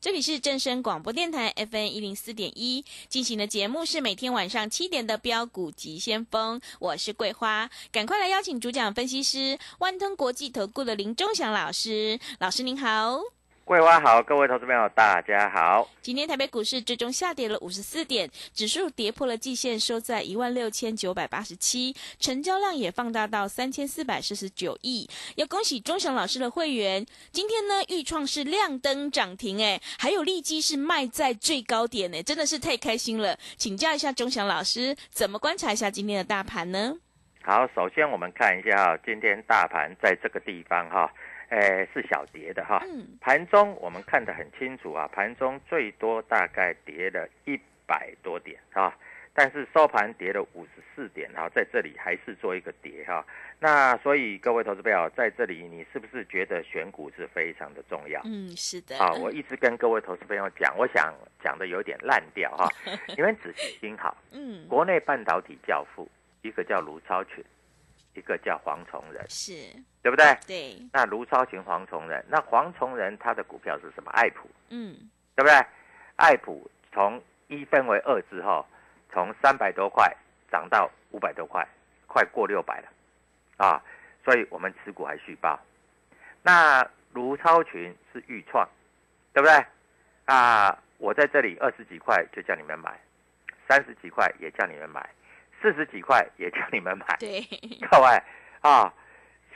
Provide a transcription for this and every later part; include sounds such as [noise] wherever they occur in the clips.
这里是正声广播电台 FN 一零四点一进行的节目是每天晚上七点的标股及先锋，我是桂花，赶快来邀请主讲分析师万通国际投顾的林忠祥老师，老师您好。桂花好，各位投资朋友大家好。今天台北股市最终下跌了五十四点，指数跌破了季线，收在一万六千九百八十七，成交量也放大到三千四百四十九亿。要恭喜钟祥老师的会员，今天呢预创是亮灯涨停，哎，还有利基是卖在最高点，哎，真的是太开心了。请教一下钟祥老师，怎么观察一下今天的大盘呢？好，首先我们看一下哈，今天大盘在这个地方哈。诶，是小跌的哈。嗯。盘中我们看得很清楚啊，盘中最多大概跌了一百多点啊，但是收盘跌了五十四点哈，在这里还是做一个跌哈。那所以各位投资朋友在这里，你是不是觉得选股是非常的重要？嗯，是的。啊，我一直跟各位投资朋友讲，我想讲的有点烂掉哈，[laughs] 你们仔细听好。嗯。国内半导体教父，一个叫卢超群，一个叫黄崇仁。是。对不对？对。那卢超群、黄崇仁，那黄崇仁他的股票是什么？爱普。嗯。对不对？爱普从一分为二之后，从三百多块涨到五百多块，快过六百了，啊！所以我们持股还续报。那卢超群是预创，对不对？啊，我在这里二十几块就叫你们买，三十几块也叫你们买，四十几块也叫你们买。对。[laughs] 各位啊。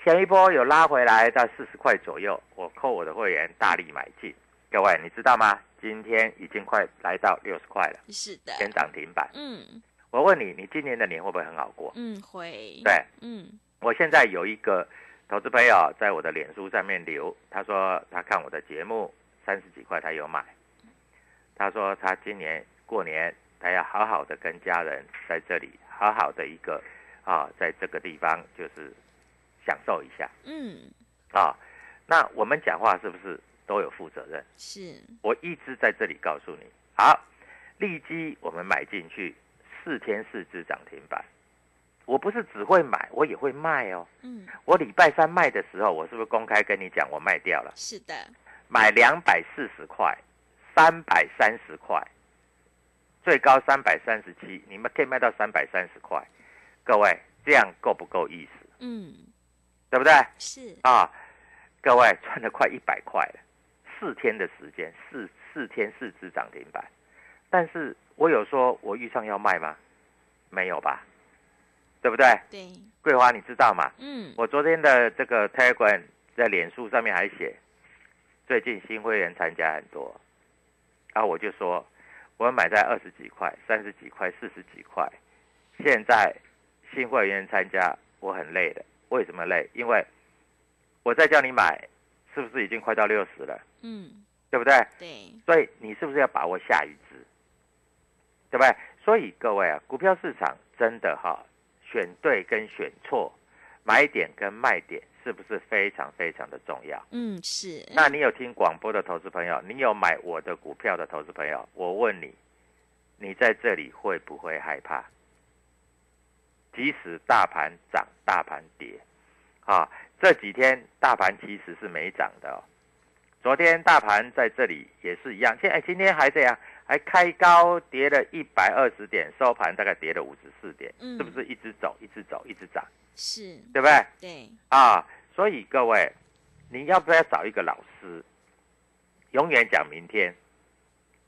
前一波有拉回来到四十块左右，我扣我的会员大力买进。各位你知道吗？今天已经快来到六十块了，是的，先涨停板。嗯，我问你，你今年的年会不会很好过？嗯，会。对，嗯，我现在有一个投资朋友在我的脸书上面留，他说他看我的节目三十几块他有买，他说他今年过年他要好好的跟家人在这里好好的一个啊，在这个地方就是。享受一下，嗯，啊，那我们讲话是不是都有负责任？是，我一直在这里告诉你，好，利基我们买进去四天四只涨停板，我不是只会买，我也会卖哦。嗯，我礼拜三卖的时候，我是不是公开跟你讲我卖掉了？是的，买两百四十块，三百三十块，最高三百三十七，你们可以卖到三百三十块，各位这样够不够意思？嗯。对不对？是啊，各位赚了快一百块了，四天的时间，四四天四只涨停板，但是我有说我遇上要卖吗？没有吧？对不对？对。桂花，你知道吗？嗯。我昨天的这个 Telegram 在脸书上面还写，最近新会员参加很多，然后我就说，我买在二十几块、三十几块、四十几块，现在新会员参加，我很累的。为什么累？因为我在叫你买，是不是已经快到六十了？嗯，对不对？对。所以你是不是要把握下一支？对不对？所以各位啊，股票市场真的哈，选对跟选错买点跟卖点是不是非常非常的重要？嗯，是。那你有听广播的投资朋友，你有买我的股票的投资朋友，我问你，你在这里会不会害怕？即使大盘涨，大盘跌，啊，这几天大盘其实是没涨的哦。昨天大盘在这里也是一样，现在今天还这样，还开高跌了一百二十点，收盘大概跌了五十四点，嗯是不是一直走，一直走，一直涨，是，对不对？对，啊，所以各位，你要不要找一个老师，永远讲明天，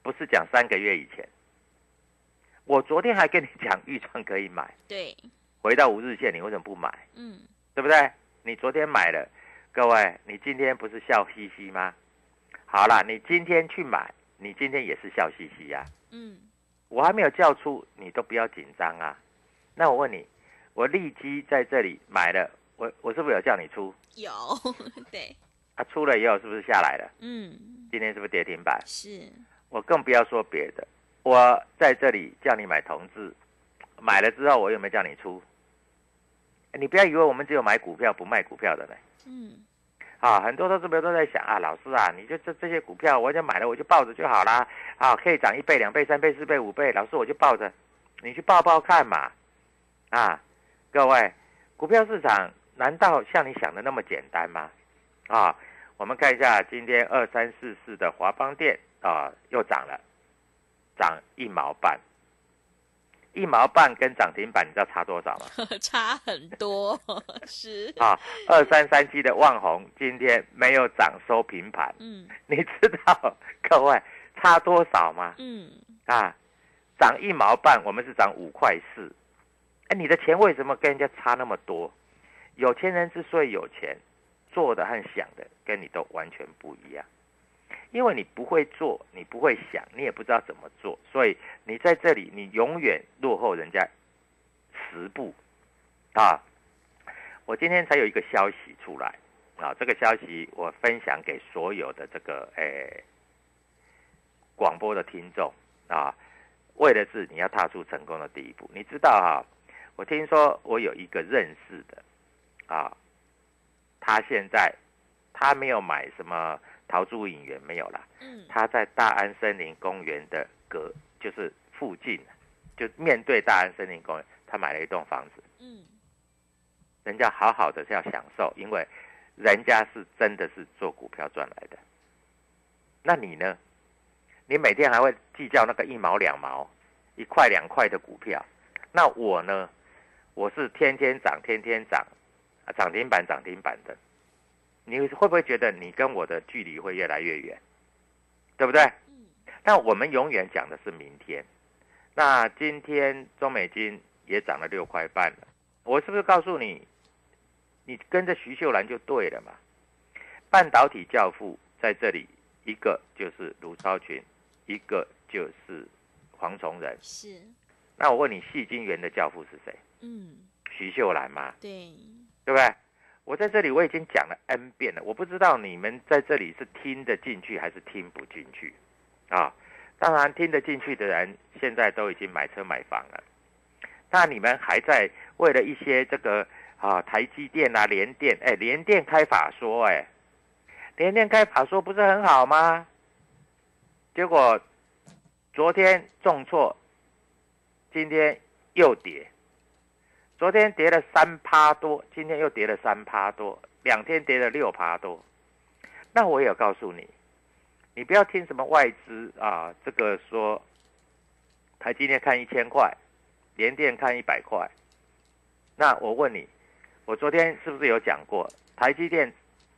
不是讲三个月以前。我昨天还跟你讲预创可以买，对，回到五日线，你为什么不买？嗯，对不对？你昨天买了，各位，你今天不是笑嘻嘻吗？好了，你今天去买，你今天也是笑嘻嘻呀、嗯，我还没有叫出，你都不要紧张啊。那我问你，我立即在这里买了，我我是不是有叫你出？有，对，啊，出了以后是不是下来了？嗯，今天是不是跌停板？是，我更不要说别的，我在这里叫你买同志，买了之后我有没有叫你出？你不要以为我们只有买股票不卖股票的呢。嗯，啊，很多投资朋友都在想啊，老师啊，你就这这些股票，我就买了，我就抱着就好啦，啊，可以涨一倍、两倍、三倍、四倍、五倍，老师我就抱着，你去抱抱看嘛，啊，各位，股票市场难道像你想的那么简单吗？啊，我们看一下今天二三四四的华邦电啊，又涨了，涨一毛半，一毛半跟涨停板你知道差多少吗？[laughs] 差很多，[laughs] 是，啊，二三三七的万红今天没有涨收平盘，嗯你知道各位差多少吗？嗯，啊，涨一毛半，我们是涨五块四。哎，你的钱为什么跟人家差那么多？有钱人之所以有钱，做的和想的跟你都完全不一样，因为你不会做，你不会想，你也不知道怎么做，所以你在这里你永远落后人家十步啊。我今天才有一个消息出来啊，这个消息我分享给所有的这个诶广播的听众啊，为的是你要踏出成功的第一步。你知道哈、我听说我有一个认识的啊，他现在他没有买什么桃珠影园没有啦，嗯，他在大安森林公园的隔就是附近，就面对大安森林公园，他买了一栋房子。嗯，人家好好的是要享受，因为人家是真的是做股票赚来的。那你呢？你每天还会计较那个一毛两毛、一块两块的股票。那我呢？我是天天涨，天天涨，啊，涨停板涨停板的。你会不会觉得你跟我的距离会越来越远？对不对？嗯，但我们永远讲的是明天。那今天中美金也涨了六块半了，我是不是告诉你，你跟着徐秀兰就对了嘛？半导体教父在这里，一个就是卢超群，一个就是黄崇仁。是，那我问你，戏精元的教父是谁？嗯，徐秀兰嘛，对，对不对？我在这里我已经讲了 N 遍了，我不知道你们在这里是听得进去还是听不进去啊？当然听得进去的人，现在都已经买车买房了。那你们还在为了一些这个啊台积电啊联电，哎联电开法说，哎联电开法说不是很好吗？结果昨天重挫，今天又跌。昨天跌了三趴多，今天又跌了三趴多，两天跌了六趴多。那我也有告诉你，你不要听什么外资啊，这个说台积电看一千块，联电看一百块。那我问你，我昨天是不是有讲过，台积电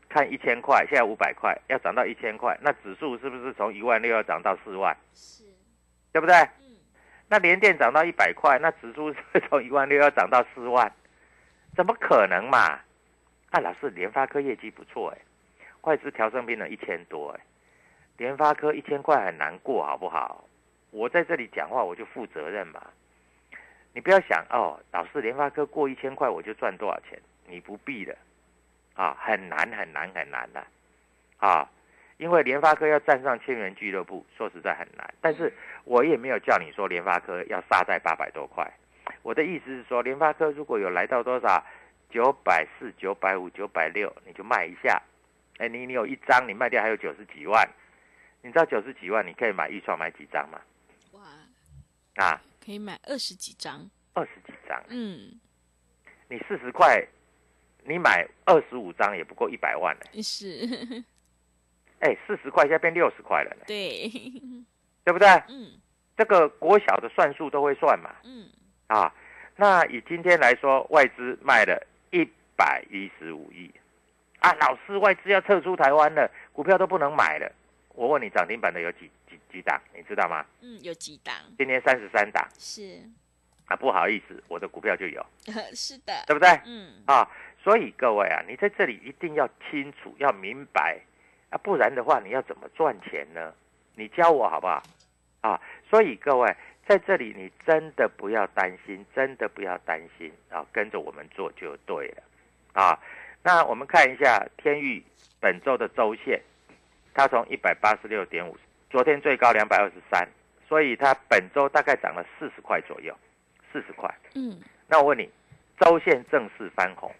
看一千块，现在五百块，要涨到一千块，那指数是不是从一万六要涨到四万，是，对不对？那连电涨到一百块，那指数 [laughs] 从一万六要涨到四万？怎么可能嘛？啊，老师，联发科业绩不错哎，外资调升兵了一千多哎，联发科一千块很难过好不好？我在这里讲话我就负责任嘛，你不要想哦，老师联发科过一千块我就赚多少钱，你不必的，啊，很难很难很难的，啊，因为联发科要站上千元俱乐部，说实在很难，但是我也没有叫你说联发科要杀在八百多块，我的意思是说，联发科如果有来到多少九百四、九百五、九百六，你就卖一下。哎，你你有一张，你卖掉还有九十几万。你知道九十几万你可以买预创买几张吗？哇，啊，可以买二十几张。二十几张。嗯，你四十块，你买二十五张也不够一百万呢。是，哎，四十块现在变六十块了呢，对，对不对？嗯这个国小的算术都会算嘛。嗯，啊，那以今天来说，外资卖了一百一十五亿，啊，老师，外资要撤出台湾了，股票都不能买了。我问你，涨停板的有几几几档，你知道吗？嗯，有几档？今天三十三档是，啊，不好意思，我的股票就有，[laughs] 是的，对不对？嗯，啊，所以各位啊，你在这里一定要清楚，要明白啊，不然的话，你要怎么赚钱呢？你教我好不好？啊，所以各位在这里，你真的不要担心，真的不要担心啊，跟着我们做就对了啊。那我们看一下天域本周的周线，它从一百八十六点五，昨天最高两百二十三，所以它本周大概涨了四十块左右，四十块。嗯，那我问你，周线正式翻红，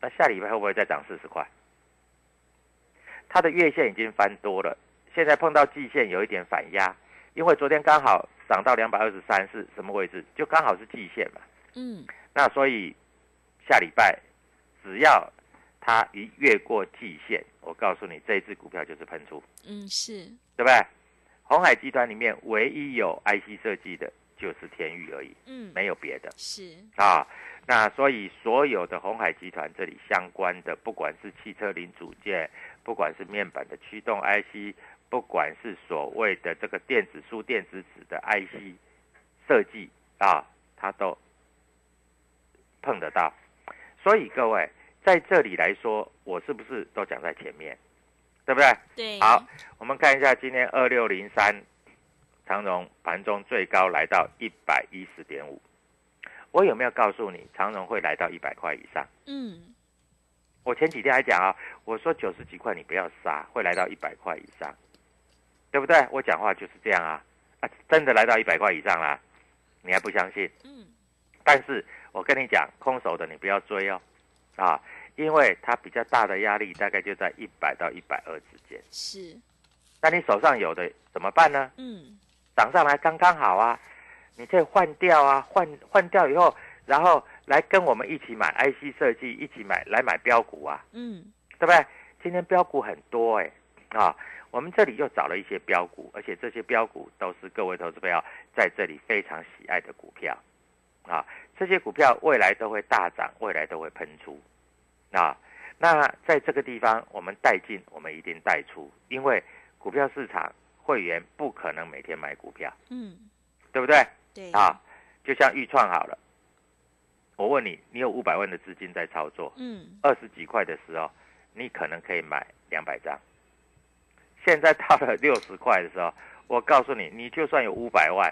那下礼拜会不会再涨四十块？它的月线已经翻多了，现在碰到季线有一点反压，因为昨天刚好涨到两百二十三是什么位置？就刚好是季线嘛。嗯，那所以下礼拜只要它一越过季线，我告诉你，这一只股票就是喷出，嗯，是，对不对？红海集团里面唯一有 IC 设计的就是天域而已，嗯，没有别的。是，啊，那所以所有的红海集团这里相关的，不管是汽车零组件，不管是面板的驱动 IC，不管是所谓的这个电子书、电子纸的 IC 设计啊，它都碰得到。所以各位在这里来说，我是不是都讲在前面，对不对？对，好，我们看一下今天二六零三长荣盘中最高来到一百一十点五，我有没有告诉你长荣会来到一百块以上？嗯，我前几天还讲啊，我说九十几块你不要杀，会来到一百块以上，对不对？我讲话就是这样啊，啊，真的来到一百块以上啦，你还不相信？嗯，但是我跟你讲，空手的你不要追哦，啊，因为它比较大的压力大概就在一百到一百二之间。是，那你手上有的怎么办呢？嗯，涨上来刚刚好啊，你可以换掉啊，换换掉以后，然后来跟我们一起买 IC 设计，一起买来买标股啊，嗯，对不对？今天标股很多哎、啊，我们这里又找了一些标股，而且这些标股都是各位投资朋友在这里非常喜爱的股票。啊，这些股票未来都会大涨，未来都会喷出。啊。那在这个地方，我们带进，我们一定带出，因为股票市场会员不可能每天买股票，嗯，对不对？对，啊，就像预创好了，我问你，你有五百万的资金在操作，嗯，二十几块的时候，你可能可以买两百张。现在到了 [laughs] 六十块的时候，我告诉你，你就算有五百万，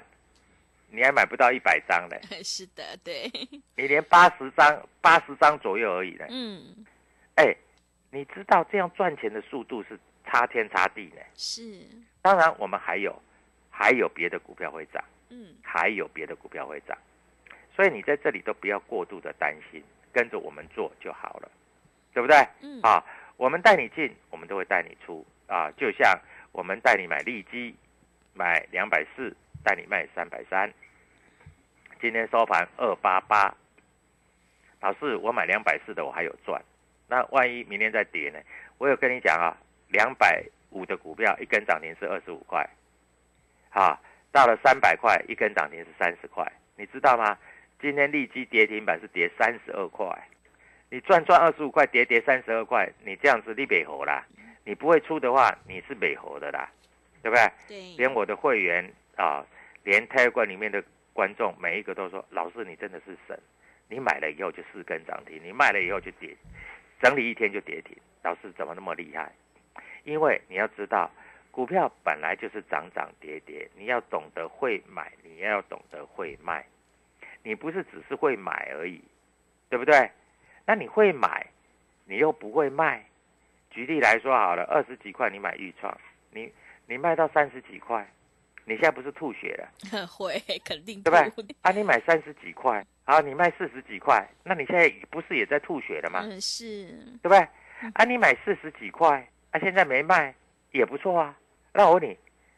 你还买不到一百张嘞，[laughs] 是的，对，你连八十张、八十张左右而已呢。嗯，哎，你知道这样赚钱的速度是差天差地呢。是，当然，我们还有还有别的股票会涨。嗯，还有别的股票会涨，所以你在这里都不要过度的担心，跟着我们做就好了，对不对？嗯，啊，我们带你进，我们都会带你出啊，就像我们带你买利基，买两百四，带你卖三百三，今天收盘二八八，老师，我买两百四的我还有赚，那万一明天再跌呢？我有跟你讲啊，两百五的股票一根涨停是二十五块，啊。到了三百块，一根涨停是三十块，你知道吗？今天利基跌停板是跌三十二块，你赚赚二十五块，跌跌三十二块，你这样子你美猴啦，你不会出的话，你是美猴的啦，对不对？对，连我的会员啊，连泰冠里面的观众，每一个都说：“老师，你真的是神！你买了以后就四根涨停，你卖了以后就跌，整理一天就跌停。老师怎么那么厉害？因为你要知道。”股票本来就是涨涨跌跌，你要懂得会买，你要懂得会卖，你不是只是会买而已，对不对？那你会买，你又不会卖。举例来说好了，二十几块你买预创，你你卖到三十几块，你现在不是吐血了，[laughs] 会肯定对不对？啊，你买三十几块啊，你卖四十几块，那你现在不是也在吐血了吗？嗯，是，对不对？啊，你买四十几块，啊，现在没卖也不错啊。那我问你，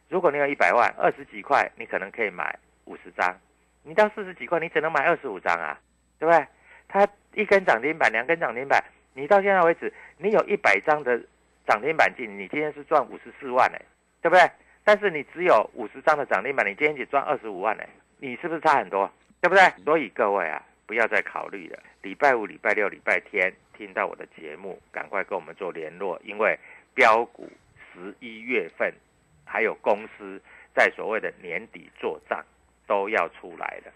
如果你有一百万，二十几块，你可能可以买五十张，你到四十几块，你只能买二十五张啊，对不对？它一根涨停板，两根涨停板，你到现在为止，你有一百张的涨停板进，你今天是赚五十四万呢，对不对？但是你只有五十张的涨停板，你今天只赚二十五万呢，你是不是差很多？对不对？所以各位啊，不要再考虑了。礼拜五、礼拜六、礼拜天听到我的节目，赶快跟我们做联络，因为标股十一月份还有公司在所谓的年底做账都要出来了，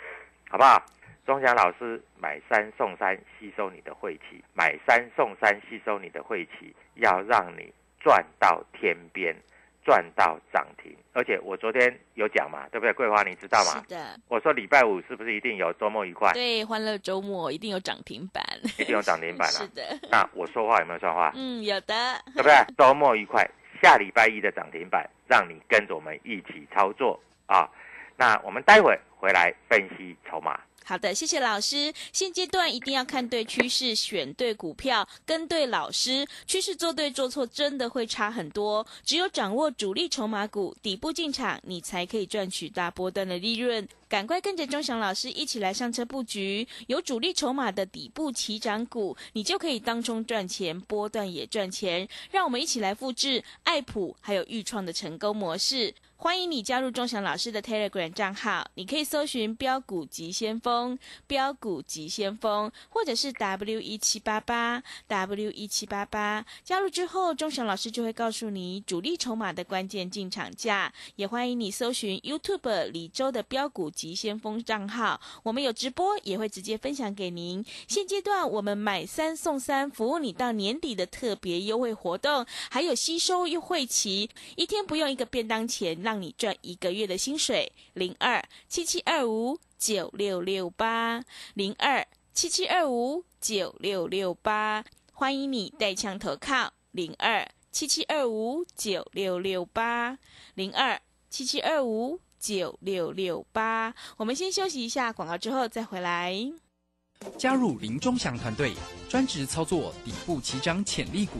好不好？钟祥老师买三送三，吸收你的晦气；买三送三，吸收你的晦气，要让你赚到天边。赚到涨停，而且我昨天有讲嘛，对不对？桂花，你知道吗？是的，我说礼拜五是不是一定有周末愉快？对，欢乐周末一定有涨停板，一定有涨停板啊！[laughs] 是的，那我说话有没有算话？嗯，有的，对不对？周末愉快，下礼拜一的涨停板，让你跟着我们一起操作啊！那我们待会回来分析筹码。好的，谢谢老师。现阶段一定要看对趋势，选对股票，跟对老师。趋势做对做错，真的会差很多。只有掌握主力筹码股，底部进场，你才可以赚取大波段的利润。赶快跟着钟祥老师一起来上车布局，有主力筹码的底部起涨股，你就可以当中赚钱，波段也赚钱。让我们一起来复制爱普还有豫创的成功模式。欢迎你加入钟祥老师的 Telegram 账号，你可以搜寻“标股急先锋”、“标股急先锋”，或者是 W 一七八八 W 一七八八。加入之后，钟祥老师就会告诉你主力筹码的关键进场价。也欢迎你搜寻 YouTube 李周的“标股急先锋”账号，我们有直播，也会直接分享给您。现阶段我们买三送三，服务你到年底的特别优惠活动，还有吸收优惠期，一天不用一个便当钱。让你赚一个月的薪水，零二七七二五九六六八，零二七七二五九六六八，欢迎你带枪投靠，零二七七二五九六六八，零二七七二五九六六八。我们先休息一下广告，之后再回来。加入林中祥团队，专职操作底部起涨潜力股。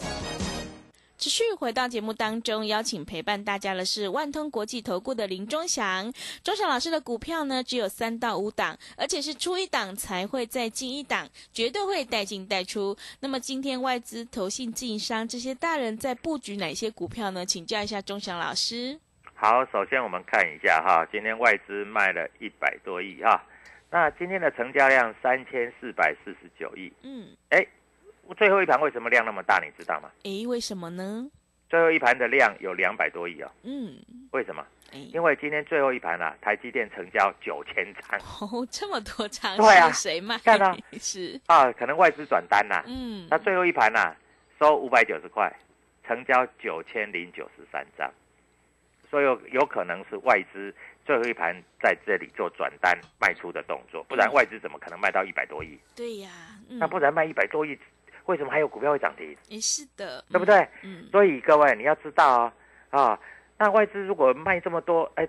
持续回到节目当中，邀请陪伴大家的是万通国际投顾的林忠祥。忠祥老师的股票呢，只有三到五档，而且是出一档才会再进一档，绝对会带进带出。那么今天外资、投信、自营商这些大人在布局哪些股票呢？请教一下忠祥老师。好，首先我们看一下哈，今天外资卖了一百多亿哈，那今天的成交量三千四百四十九亿。嗯，哎。最后一盘为什么量那么大？你知道吗？诶，为什么呢？最后一盘的量有两百多亿哦。嗯，为什么？因为今天最后一盘啊，台积电成交九千张。哦，这么多张，对啊，谁卖？看到 [laughs] 是啊，可能外资转单呐。嗯，那最后一盘呐，收五百九十块，成交九千零九十三张，所以有有可能是外资最后一盘在这里做转单卖出的动作，不然外资怎么可能卖到一百多亿？对呀，那不然卖一百多亿。为什么还有股票会涨停？也是的，对不对？嗯，所以各位你要知道啊啊，那外资如果卖这么多，哎，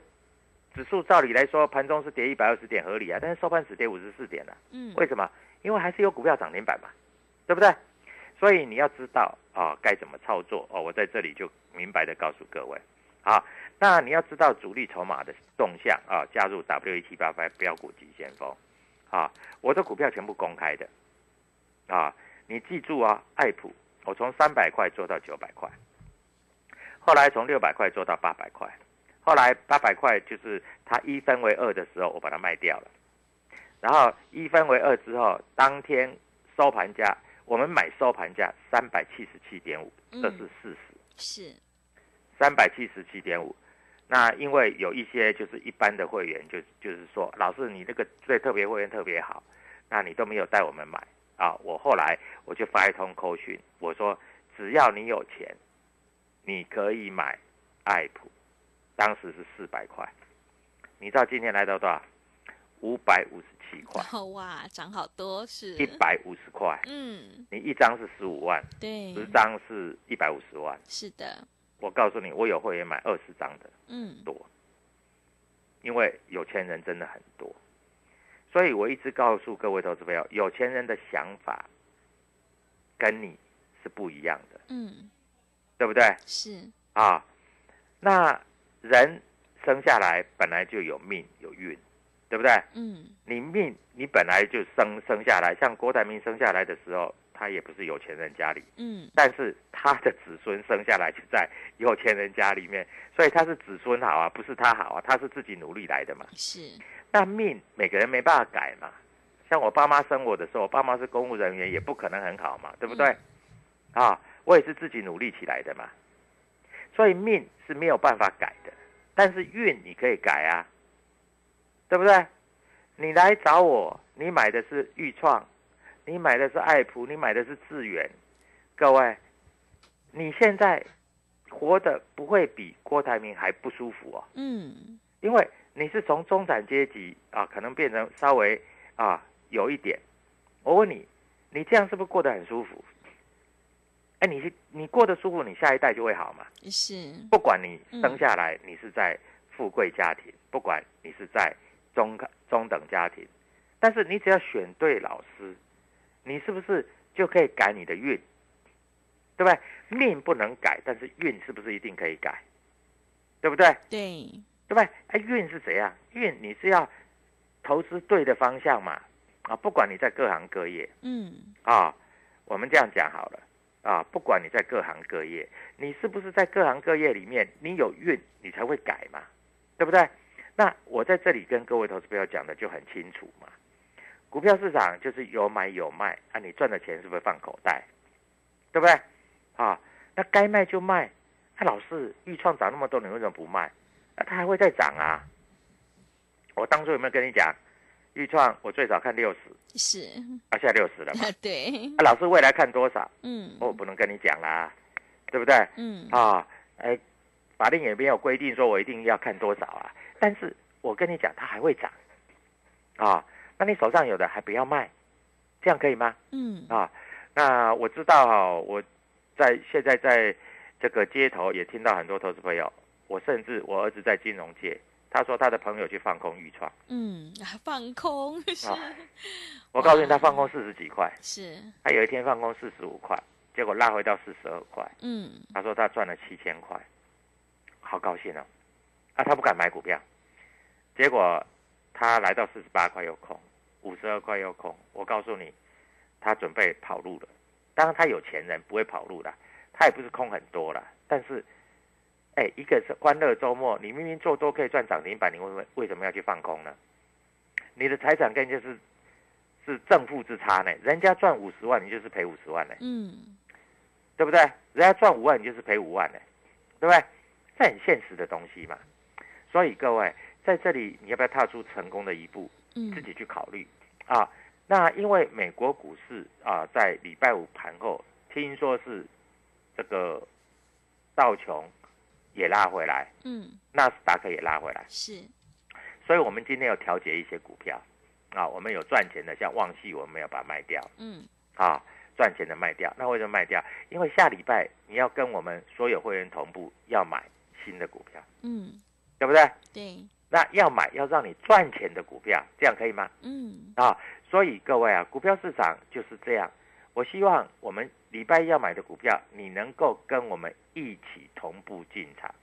指数照理来说盘中是跌一百二十点合理啊，但是收盘只跌五十四点了。嗯，为什么？因为还是有股票涨停板嘛，对不对？所以你要知道啊，该怎么操作哦。我在这里就明白的告诉各位，好，那你要知道主力筹码的动向啊，加入 W 一七八八标股急先锋，啊，我的股票全部公开的，啊。你记住啊，爱普，我从三百块做到九百块，后来从六百块做到八百块，后来八百块就是它一分为二的时候，我把它卖掉了，然后一分为二之后，当天收盘价，我们买收盘价三百七十七点五，这是事实，是三百七十七点五。那因为有一些就是一般的会员，就就是说，老师你那个最特别会员特别好，那你都没有带我们买。啊！我后来我就发一通扣讯，我说只要你有钱，你可以买爱普，当时是四百块，你知道今天来到多少？五百五十七块，哦哇，涨好多是一百五十块。嗯，你一张是十五万，对，十张是一百五十万。是的，我告诉你，我有会员买二十张的嗯多，因为有钱人真的很多，所以我一直告诉各位投资朋友，有钱人的想法跟你是不一样的，嗯对不对？是啊，那人生下来本来就有命有运，对不对？嗯你命你本来就生生下来，像郭台铭生下来的时候，他也不是有钱人家里，嗯但是他的子孙生下来就在有钱人家里面，所以他是子孙好啊，不是他好啊，他是自己努力来的嘛。是那命每个人没办法改嘛。像我爸妈生我的时候，我爸妈是公务人员，也不可能很好嘛，对不对？啊，我也是自己努力起来的嘛。所以命是没有办法改的，但是运你可以改啊，对不对？你来找我，你买的是豫创，你买的是爱普，你买的是智源，各位，你现在活得不会比郭台铭还不舒服哦。嗯因为你是从中产阶级啊，可能变成稍微啊有一点。我问你，你这样是不是过得很舒服？哎，你是你过得舒服，你下一代就会好嘛。是不管你生下来你是在富贵家庭，不管你是在中中等家庭，但是你只要选对老师，你是不是就可以改你的运？对不对？命不能改，但是运是不是一定可以改？对不对？对对不对？哎，运是怎样？运你是要投资对的方向嘛？啊，不管你在各行各业嗯啊，我们这样讲好了啊，不管你在各行各业，你是不是在各行各业里面你有运，你才会改嘛？对不对？那我在这里跟各位投资朋友讲的就很清楚嘛。股票市场就是有买有卖啊，你赚的钱是不是放口袋？对不对？啊，那该卖就卖。那、老是，豫创涨那么多，你为什么不卖？那、它还会再涨啊！我当初有没有跟你讲，豫创我最少看六十，是啊，现在六十了嘛？[laughs] 对啊，老师未来看多少？嗯我不能跟你讲啦，对不对？嗯啊，哎，法令也没有规定说我一定要看多少啊。但是我跟你讲，它还会涨啊。那你手上有的还不要卖，这样可以吗？嗯。啊，那我知道哈、我在现在在这个街头也听到很多投资朋友，我甚至我儿子在金融界，他说他的朋友去放空豫创，嗯啊放空是。啊我告诉你他放空 [laughs] 四十几块，是。他有一天放空四十五块，结果拉回到四十二块，嗯。他说他赚了七千块，好高兴哦，啊他不敢买股票，结果他来到四十八块又空，五十二块又空，我告诉你，他准备跑路了。当然他有钱人不会跑路的，他也不是空很多了，但是，哎，一个是欢乐周末，你明明做多可以赚涨停板，你为什么为什么要去放空呢？你的财产跟人家是是正负之差呢，人家赚五十万，你就是赔五十万呢，嗯对不对？人家赚五万，你就是赔五万呢，对不对？这很现实的东西嘛。所以各位在这里，你要不要踏出成功的一步？嗯自己去考虑啊。那因为美国股市啊，在礼拜五盘后，听说是这个道琼也拉回来，嗯纳斯达克也拉回来，是所以我们今天有调节一些股票啊，我们有赚钱的，像旺系，我们没有把它卖掉嗯啊，赚钱的卖掉。那为什么卖掉？因为下礼拜你要跟我们所有会员同步要买新的股票，嗯对不对？对那要买要让你赚钱的股票，这样可以吗？嗯啊，所以各位啊，股票市场就是这样。我希望我们礼拜一要买的股票，你能够跟我们一起同步进场，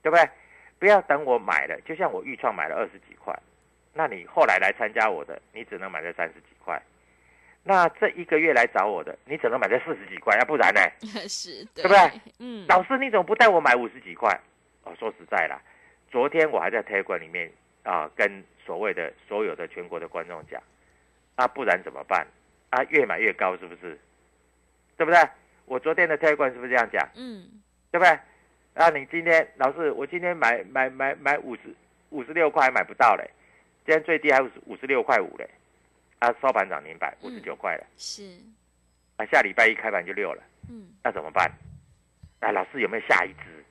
对不对？不要等我买了，就像我预创买了二十几块，那你后来来参加我的，你只能买在三十几块。那这一个月来找我的，你只能买在四十几块，要不然呢？[laughs] 是对不对？嗯老师，你怎么不带我买五十几块？哦，说实在啦，昨天我还在 Telegram 里面啊、跟所谓的所有的全国的观众讲，啊，不然怎么办？啊，越买越高，是不是？对不对？我昨天的 Telegram 是不是这样讲？嗯对不对？啊，你今天老师，我今天买买买买五十五十六块还买不到嘞，今天最低还五十五十六块五嘞，啊，收盘涨停板五十九块了，是啊，下礼拜一开盘就六了，嗯，那怎么办？啊，老师有没有下一支？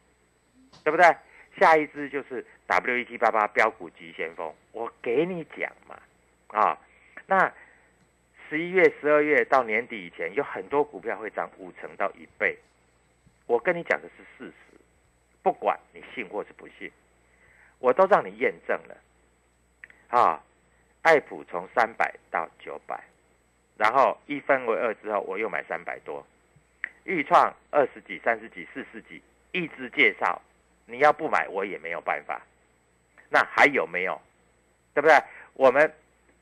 对不对？下一支就是 W 一七八八标股急先锋，我给你讲嘛，啊，那十一月、十二月到年底以前，有很多股票会涨五成到一倍，我跟你讲的是事实，不管你信或是不信，我都让你验证了，啊，爱普从三百到九百，然后一分为二之后，我又买三百多，豫创二十几、三十几、四十几，一直介绍。你要不买，我也没有办法。那还有没有？对不对？我们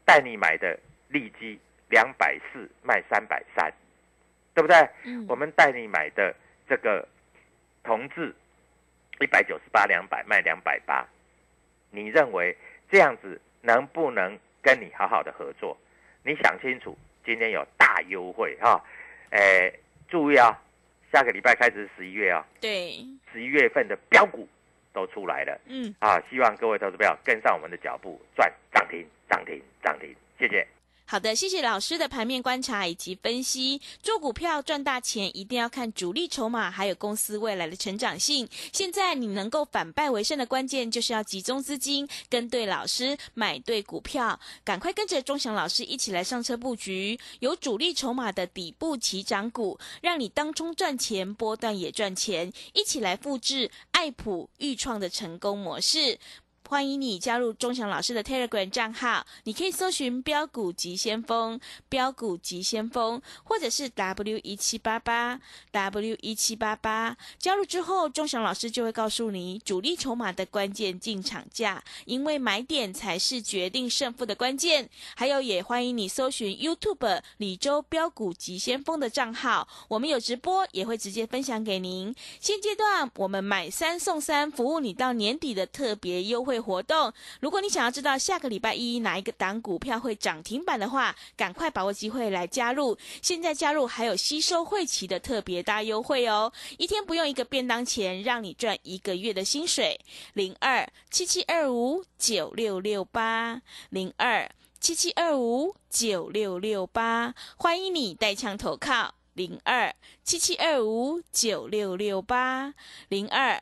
带你买的利基两百四卖三百三，对不对？嗯我们带你买的这个同志一百九十八两百卖两百八，你认为这样子能不能跟你好好的合作？你想清楚，今天有大优惠哈，诶，注意啊，下个礼拜开始是十一月啊，对，十一月份的标股都出来了嗯，啊！希望各位投资朋友跟上我们的脚步，赚涨停、涨停、涨停，谢谢。好的，谢谢老师的盘面观察以及分析。做股票赚大钱，一定要看主力筹码，还有公司未来的成长性。现在你能够反败为胜的关键，就是要集中资金，跟对老师，买对股票。赶快跟着钟祥老师一起来上车布局，有主力筹码的底部起涨股，让你当冲赚钱，波段也赚钱。一起来复制爱普、豫创的成功模式。欢迎你加入钟祥老师的 Telegram 账号，你可以搜寻“标股急先锋”、“标股急先锋”，或者是 W 一七八八 W 一七八八。加入之后，钟祥老师就会告诉你主力筹码的关键进场价，因为买点才是决定胜负的关键。还有，也欢迎你搜寻 YouTube 李周标股急先锋的账号，我们有直播，也会直接分享给您。现阶段我们买三送三，服务你到年底的特别优惠活动。如果你想要知道下个礼拜一哪一个档股票会涨停板的话，赶快把握机会来加入。现在加入还有吸收会期的特别大优惠哦，一天不用一个便当钱，让你赚一个月的薪水。零二七七二五九六六八零二七七二五九六六八，欢迎你带枪投靠。零二七七二五九六六八零二